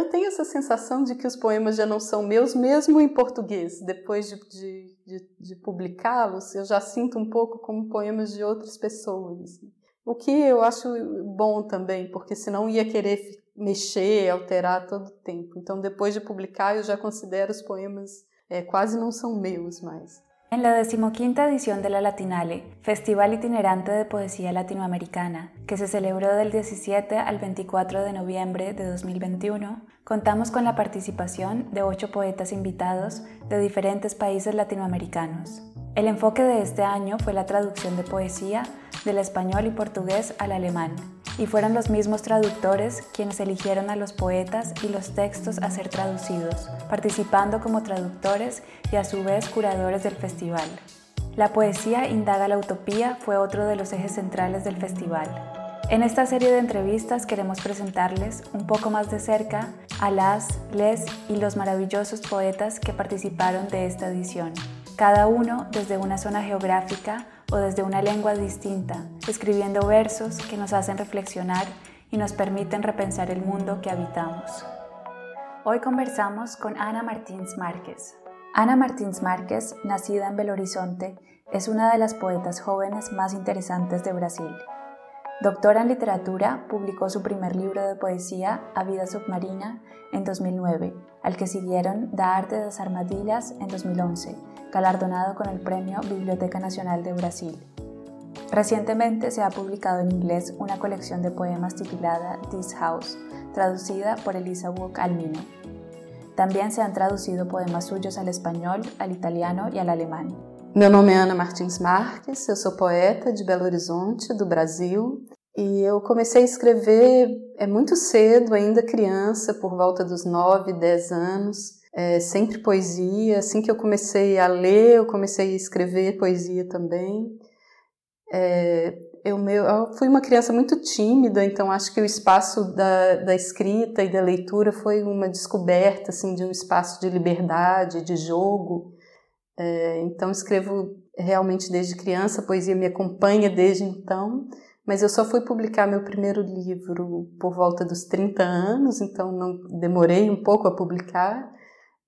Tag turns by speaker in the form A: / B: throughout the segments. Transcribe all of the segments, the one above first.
A: Eu tenho essa sensação de que os poemas já não são meus, mesmo em português. Depois de, de, de, de publicá-los, eu já sinto um pouco como poemas de outras pessoas. O que eu acho bom também, porque senão ia querer mexer, alterar todo o tempo. Então, depois de publicar, eu já considero os poemas é, quase não são meus mais.
B: En la decimoquinta edición de la Latinale, Festival Itinerante de Poesía Latinoamericana, que se celebró del 17 al 24 de noviembre de 2021, contamos con la participación de ocho poetas invitados de diferentes países latinoamericanos. El enfoque de este año fue la traducción de poesía del español y portugués al alemán, y fueron los mismos traductores quienes eligieron a los poetas y los textos a ser traducidos, participando como traductores y a su vez curadores del festival. La poesía indaga la utopía fue otro de los ejes centrales del festival. En esta serie de entrevistas queremos presentarles un poco más de cerca a las, les y los maravillosos poetas que participaron de esta edición cada uno desde una zona geográfica o desde una lengua distinta, escribiendo versos que nos hacen reflexionar y nos permiten repensar el mundo que habitamos. Hoy conversamos con Ana Martins Márquez. Ana Martins Márquez, nacida en Belo Horizonte, es una de las poetas jóvenes más interesantes de Brasil. Doctora en literatura, publicó su primer libro de poesía, A Vida Submarina, en 2009, al que siguieron Da Arte de las Armadillas en 2011 galardonado con el Premio Biblioteca Nacional de Brasil. Recientemente se ha publicado en inglés una colección de poemas titulada This House, traducida por Elisa Wook Almino. También se han traducido poemas suyos al español, al italiano y al alemán.
A: Meu nome é Ana Martins Marques, eu sou poeta de Belo Horizonte, do Brasil, e eu comecei a escrever é muito cedo, ainda criança, por volta dos 9, 10 anos é, sempre poesia. Assim que eu comecei a ler, eu comecei a escrever poesia também. É, eu, meu, eu fui uma criança muito tímida, então acho que o espaço da, da escrita e da leitura foi uma descoberta assim, de um espaço de liberdade, de jogo. É, então escrevo realmente desde criança, a poesia me acompanha desde então, mas eu só fui publicar meu primeiro livro por volta dos 30 anos, então não demorei um pouco a publicar.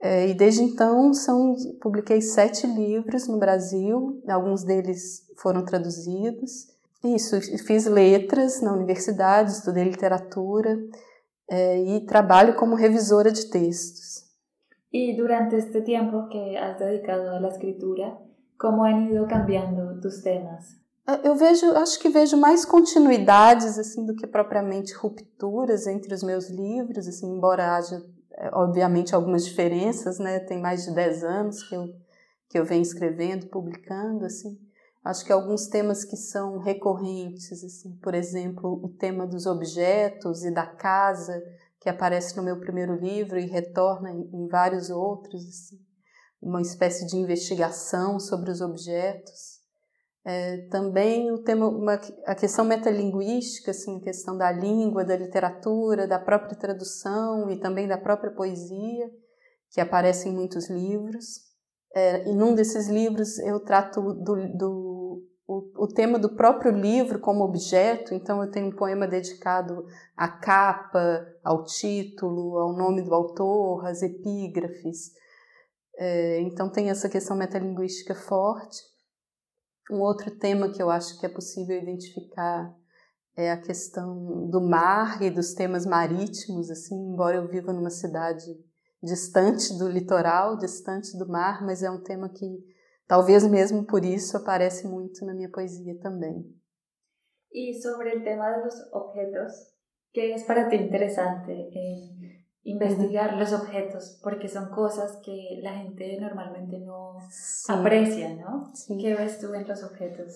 A: É, e desde então são, publiquei sete livros no Brasil, alguns deles foram traduzidos. Isso, fiz letras na universidade, estudei literatura é, e trabalho como revisora de textos.
B: E durante este tempo que has dedicado à escritura, como han ido cambiando tus temas?
A: É, eu vejo, acho que vejo mais continuidades assim do que propriamente rupturas entre os meus livros, assim, embora haja é, obviamente algumas diferenças, né? Tem mais de 10 anos que eu, que eu venho escrevendo, publicando, assim. Acho que alguns temas que são recorrentes, assim, por exemplo, o tema dos objetos e da casa, que aparece no meu primeiro livro e retorna em, vários outros, assim. Uma espécie de investigação sobre os objetos. É, também o tema, uma, a questão metalinguística, assim, a questão da língua, da literatura, da própria tradução e também da própria poesia, que aparece em muitos livros. É, e num desses livros eu trato do, do o, o, tema do próprio livro como objeto, então eu tenho um poema dedicado à capa, ao título, ao nome do autor, às epígrafes. É, então tem essa questão metalinguística forte. Um outro tema que eu acho que é possível identificar é a questão do mar e dos temas marítimos, assim, embora eu viva numa cidade distante do litoral, distante do mar, mas é um tema que talvez mesmo por isso aparece muito na minha poesia também.
B: E sobre o tema dos objetos, que é para ti interessante investigar los objetos, porque son cosas que la gente normalmente no aprecia, ¿no? Sim. que ves tu em los objetos?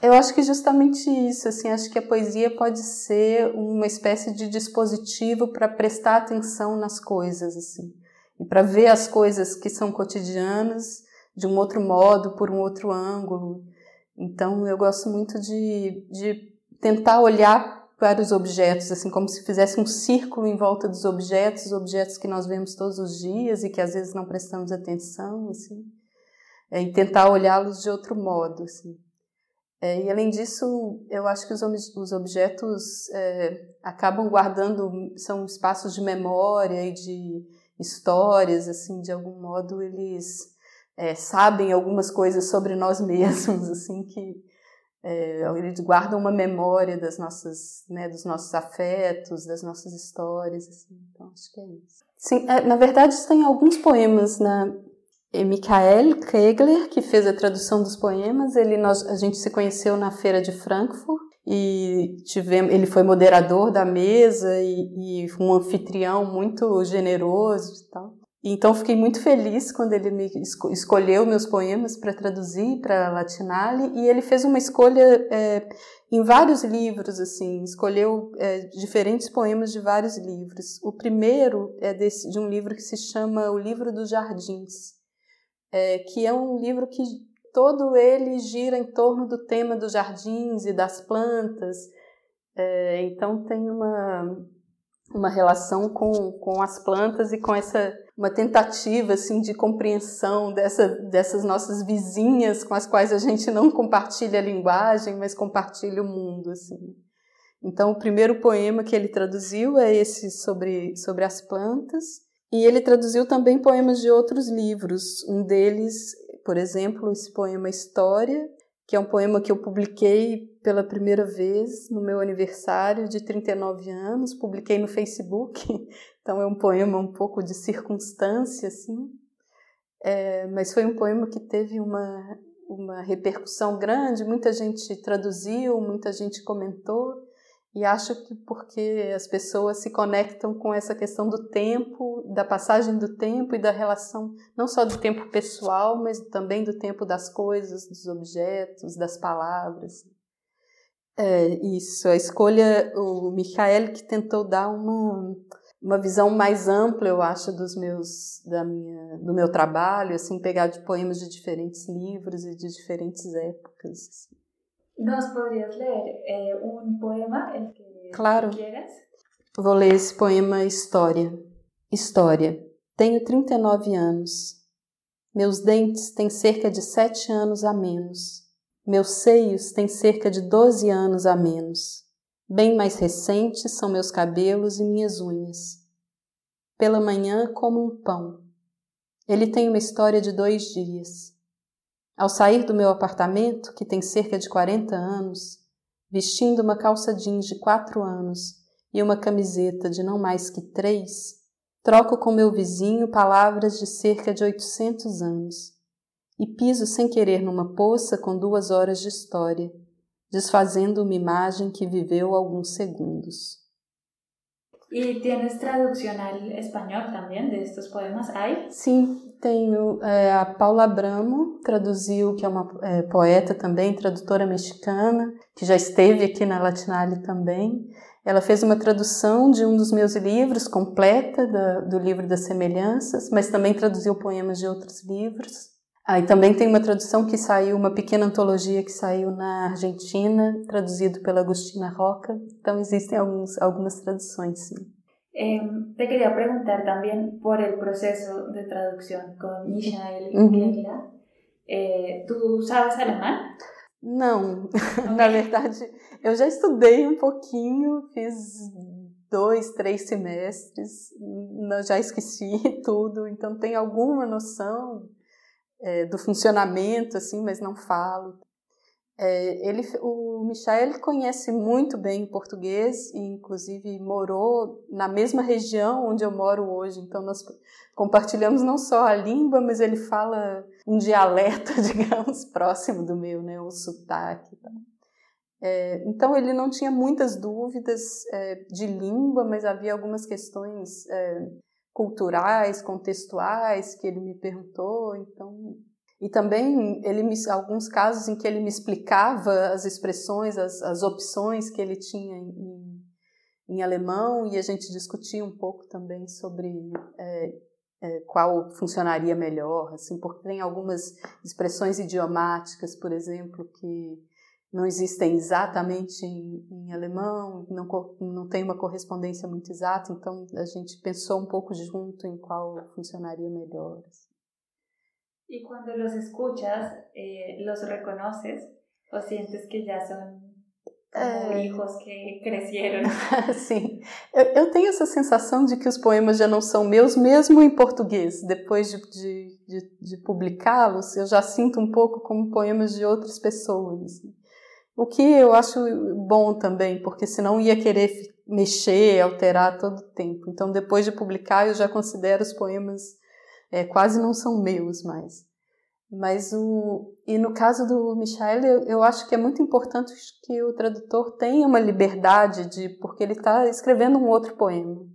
A: Eu acho que justamente isso, assim, acho que a poesia pode ser uma espécie de dispositivo para prestar atenção nas coisas, assim, e para ver as coisas que são cotidianas de um outro modo, por um outro ângulo. Então, eu gosto muito de, de tentar olhar vários objetos, assim como se fizesse um círculo em volta dos objetos, objetos que nós vemos todos os dias e que às vezes não prestamos atenção, assim, é, e tentar olhá-los de outro modo, assim. É, e além disso, eu acho que os, os objetos é, acabam guardando, são espaços de memória e de histórias, assim, de algum modo eles é, sabem algumas coisas sobre nós mesmos, assim, que é, eles guardam uma memória das nossas, né, dos nossos afetos, das nossas histórias, assim, então acho que é isso. Sim, é, na verdade tem alguns poemas na é Michael Kegler, que fez a tradução dos poemas. Ele, nós, a gente se conheceu na feira de Frankfurt e tivemos, ele foi moderador da mesa e, e um anfitrião muito generoso e tal. Então fiquei muito feliz quando ele me escolheu meus poemas para traduzir para Latinale e ele fez uma escolha é, em vários livros assim, escolheu é, diferentes poemas de vários livros. O primeiro é desse, de um livro que se chama O Livro dos Jardins é, que é um livro que todo ele gira em torno do tema dos jardins e das plantas. É, então tem uma, uma relação com, com as plantas e com essa uma tentativa assim de compreensão dessa, dessas nossas vizinhas com as quais a gente não compartilha a linguagem, mas compartilha o mundo assim. Então o primeiro poema que ele traduziu é esse sobre sobre as plantas e ele traduziu também poemas de outros livros. Um deles, por exemplo, esse poema História, que é um poema que eu publiquei pela primeira vez no meu aniversário de 39 anos, publiquei no Facebook. Então é um poema um pouco de circunstância, assim. É, mas foi um poema que teve uma, uma repercussão grande, muita gente traduziu, muita gente comentou. E acho que porque as pessoas se conectam com essa questão do tempo, da passagem do tempo e da relação, não só do tempo pessoal, mas também do tempo das coisas, dos objetos, das palavras. É, isso, a escolha, o Michael que tentou dar uma, uma visão mais ampla, eu acho, dos meus, da minha, do meu trabalho, assim, pegar de poemas de diferentes livros e de diferentes épocas. Assim.
B: ¿Nos podrías leer eh, un poema, el que
A: claro.
B: quieras?
A: Vou ler esse poema História. História. Tenho 39 anos. Meus dentes têm cerca de 7 anos a menos. Meus seios têm cerca de 12 anos a menos. Bem mais recentes são meus cabelos e minhas unhas. Pela manhã como um pão. Ele tem uma história de dois dias. Ao sair do meu apartamento, que tem cerca de 40 anos, vestindo uma calça jeans de 4 anos e uma camiseta de não mais que 3, troco com meu vizinho palavras de cerca de 800 anos e piso sem querer numa poça com duas horas de história, desfazendo uma imagem que viveu alguns segundos.
B: ¿Y tienes traducción al español también de estos poemas? ¿Hay?
A: Sim, tenho. É, a Paula Abramo traduziu, que é uma é, poeta também, tradutora mexicana, que já esteve aqui na Latinale também. Ela fez uma tradução de um dos meus livros, completa, da, do livro das semelhanças, mas também traduziu poemas de outros livros. Ah, e também tem uma tradução que saiu, uma pequena antologia que saiu na Argentina, traduzido pela Agustina Roca. Então existem alguns, algumas traduções, sim.
B: Eh, te quería preguntar también por el proceso de traducción con Michael Kegler. Eh, ¿Tú sabes alemán?
A: Não, okay. na verdade eu já estudei um pouquinho, fiz dois, três semestres, já esqueci tudo, então tenho alguma noção é, do funcionamento, assim, mas não falo. É, ele, o Michel conhece muito bem português e, inclusive, morou na mesma região onde eu moro hoje. Então, nós compartilhamos não só a língua, mas ele fala um dialeto, digamos, próximo do meu, né, o sotaque. É, então, ele não tinha muitas dúvidas é, de língua, mas havia algumas questões é, culturais, contextuais que ele me perguntou, então e também ele me, alguns casos em que ele me explicava as expressões, as, as opções que ele tinha em, em alemão e a gente discutia um pouco também sobre é, é, qual funcionaria melhor, assim, porque tem algumas expressões idiomáticas, por exemplo, que não existem exatamente em, em, alemão, não, não tem uma correspondência muito exata, então a gente pensou um pouco junto em qual funcionaria melhor.
B: E quando los escuchas, eh, los reconoces, ¿O sientes que son como é... hijos que cresceram.
A: Sim. Eu, eu, tenho essa sensação de que os poemas já não são meus, mesmo em português. Depois de, de, de, de publicá-los, eu já sinto um pouco como poemas de outras pessoas. O que eu acho bom também, porque senão ia querer mexer, alterar todo o tempo. Então, depois de publicar, eu já considero os poemas é, quase não são meus mais. Mas o e no caso do Michael, eu, eu acho que é muito importante que o tradutor tenha uma liberdade de porque ele está escrevendo um outro poema,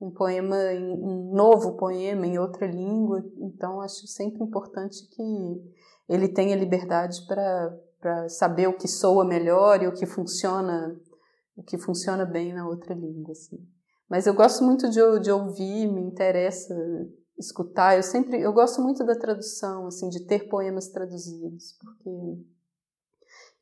A: um poema, um novo poema em outra língua. Então acho sempre importante que ele tenha liberdade para para saber o que soa melhor e o que funciona o que funciona bem na outra língua. Assim. Mas eu gosto muito de, de ouvir, me interessa escutar. Eu sempre, eu gosto muito da tradução, assim, de ter poemas traduzidos, porque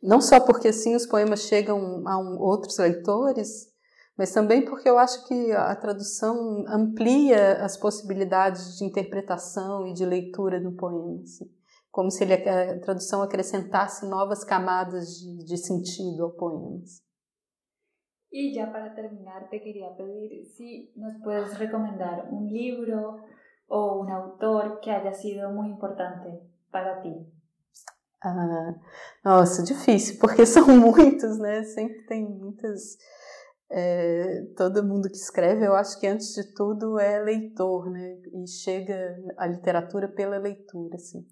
A: não só porque assim os poemas chegam a um, outros leitores, mas também porque eu acho que a tradução amplia as possibilidades de interpretação e de leitura do poema, assim, como se ele, a tradução acrescentasse novas camadas de, de sentido ao poema.
B: Y ya para terminar, te quería pedir si nos puedes recomendar un libro o un autor que haya sido muy importante para ti?
A: Ah, nossa, difícil, porque são muitos, né? Sempre tem muitas. É, todo mundo que escreve, eu acho que antes de tudo é leitor, né? E chega a literatura pela leitura, assim.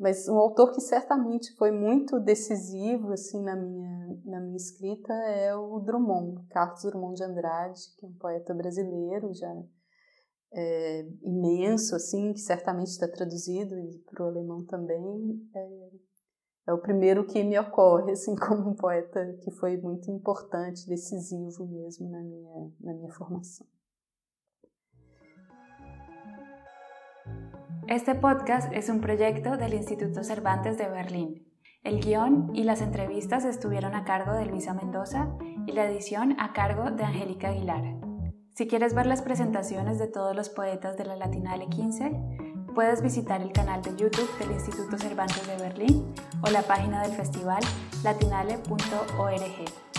A: Mas um autor que certamente foi muito decisivo, assim, na minha, na minha escrita é o Drummond, Carlos Drummond de Andrade, que é um poeta brasileiro, já é, imenso, assim, que certamente está traduzido para o alemão também, é, é, o primeiro que me ocorre, assim, como um poeta que foi muito importante, decisivo mesmo na minha, na minha formação.
B: Este podcast es un proyecto del Instituto Cervantes de Berlín. El guion y las entrevistas estuvieron a cargo de Luisa Mendoza y la edición a cargo de Angélica Aguilar. Si quieres ver las presentaciones de todos los poetas de la Latinale 15, puedes visitar el canal de YouTube del Instituto Cervantes de Berlín o la página del festival latinale.org.